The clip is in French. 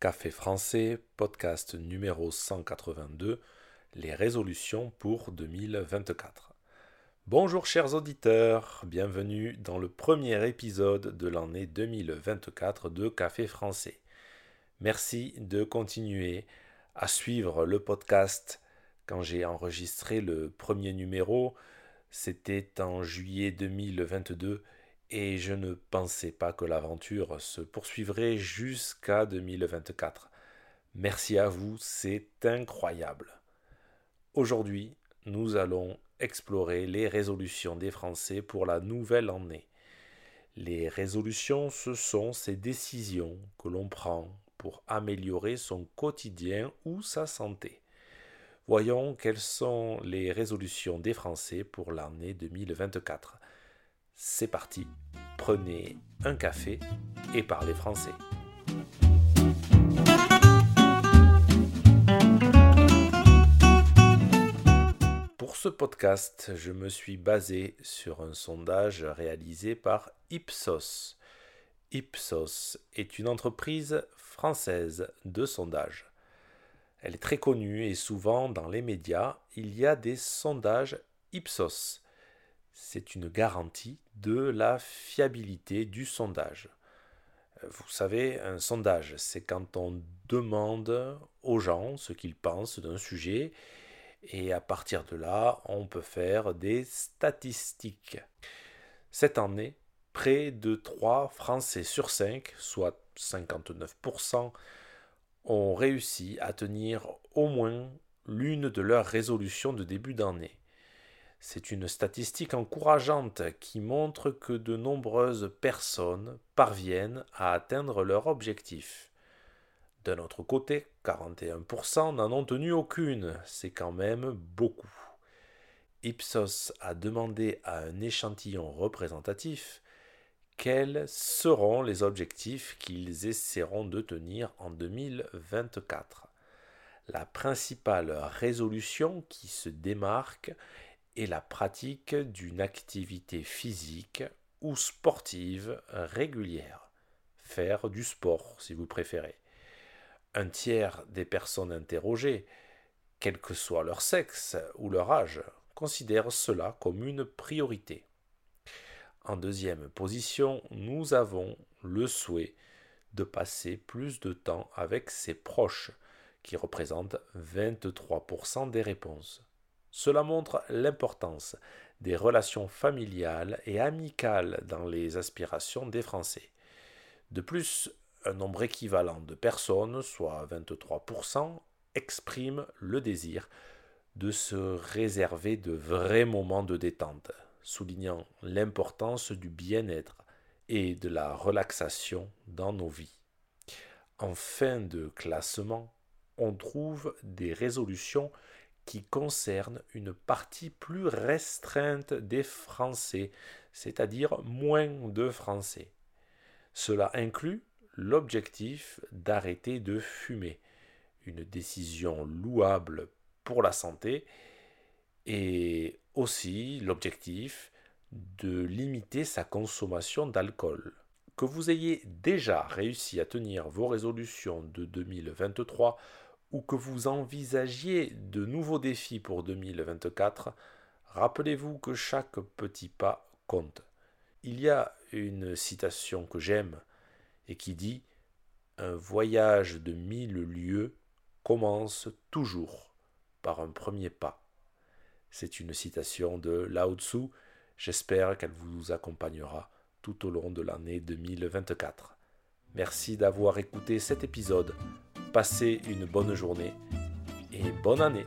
Café français, podcast numéro 182, les résolutions pour 2024. Bonjour chers auditeurs, bienvenue dans le premier épisode de l'année 2024 de Café français. Merci de continuer à suivre le podcast. Quand j'ai enregistré le premier numéro, c'était en juillet 2022 et je ne pensais pas que l'aventure se poursuivrait jusqu'à 2024. Merci à vous, c'est incroyable. Aujourd'hui, nous allons explorer les résolutions des Français pour la nouvelle année. Les résolutions, ce sont ces décisions que l'on prend pour améliorer son quotidien ou sa santé. Voyons quelles sont les résolutions des Français pour l'année 2024. C'est parti, prenez un café et parlez français. Pour ce podcast, je me suis basé sur un sondage réalisé par Ipsos. Ipsos est une entreprise française de sondage. Elle est très connue et souvent dans les médias, il y a des sondages Ipsos c'est une garantie de la fiabilité du sondage. Euh, vous savez, un sondage, c'est quand on demande aux gens ce qu'ils pensent d'un sujet et à partir de là, on peut faire des statistiques. Cette année, près de 3 Français sur 5, soit 59%, ont réussi à tenir au moins l'une de leurs résolutions de début d'année. C'est une statistique encourageante qui montre que de nombreuses personnes parviennent à atteindre leur objectif. D'un autre côté, 41% n'en ont tenu aucune, c'est quand même beaucoup. Ipsos a demandé à un échantillon représentatif quels seront les objectifs qu'ils essaieront de tenir en 2024. La principale résolution qui se démarque et la pratique d'une activité physique ou sportive régulière. Faire du sport, si vous préférez. Un tiers des personnes interrogées, quel que soit leur sexe ou leur âge, considèrent cela comme une priorité. En deuxième position, nous avons le souhait de passer plus de temps avec ses proches, qui représentent 23% des réponses. Cela montre l'importance des relations familiales et amicales dans les aspirations des Français. De plus, un nombre équivalent de personnes, soit 23%, expriment le désir de se réserver de vrais moments de détente, soulignant l'importance du bien-être et de la relaxation dans nos vies. En fin de classement, on trouve des résolutions qui concerne une partie plus restreinte des Français, c'est-à-dire moins de Français. Cela inclut l'objectif d'arrêter de fumer, une décision louable pour la santé, et aussi l'objectif de limiter sa consommation d'alcool. Que vous ayez déjà réussi à tenir vos résolutions de 2023 ou que vous envisagiez de nouveaux défis pour 2024, rappelez-vous que chaque petit pas compte. Il y a une citation que j'aime et qui dit Un voyage de mille lieues commence toujours par un premier pas. C'est une citation de Lao Tzu. J'espère qu'elle vous accompagnera tout au long de l'année 2024. Merci d'avoir écouté cet épisode Passez une bonne journée et bonne année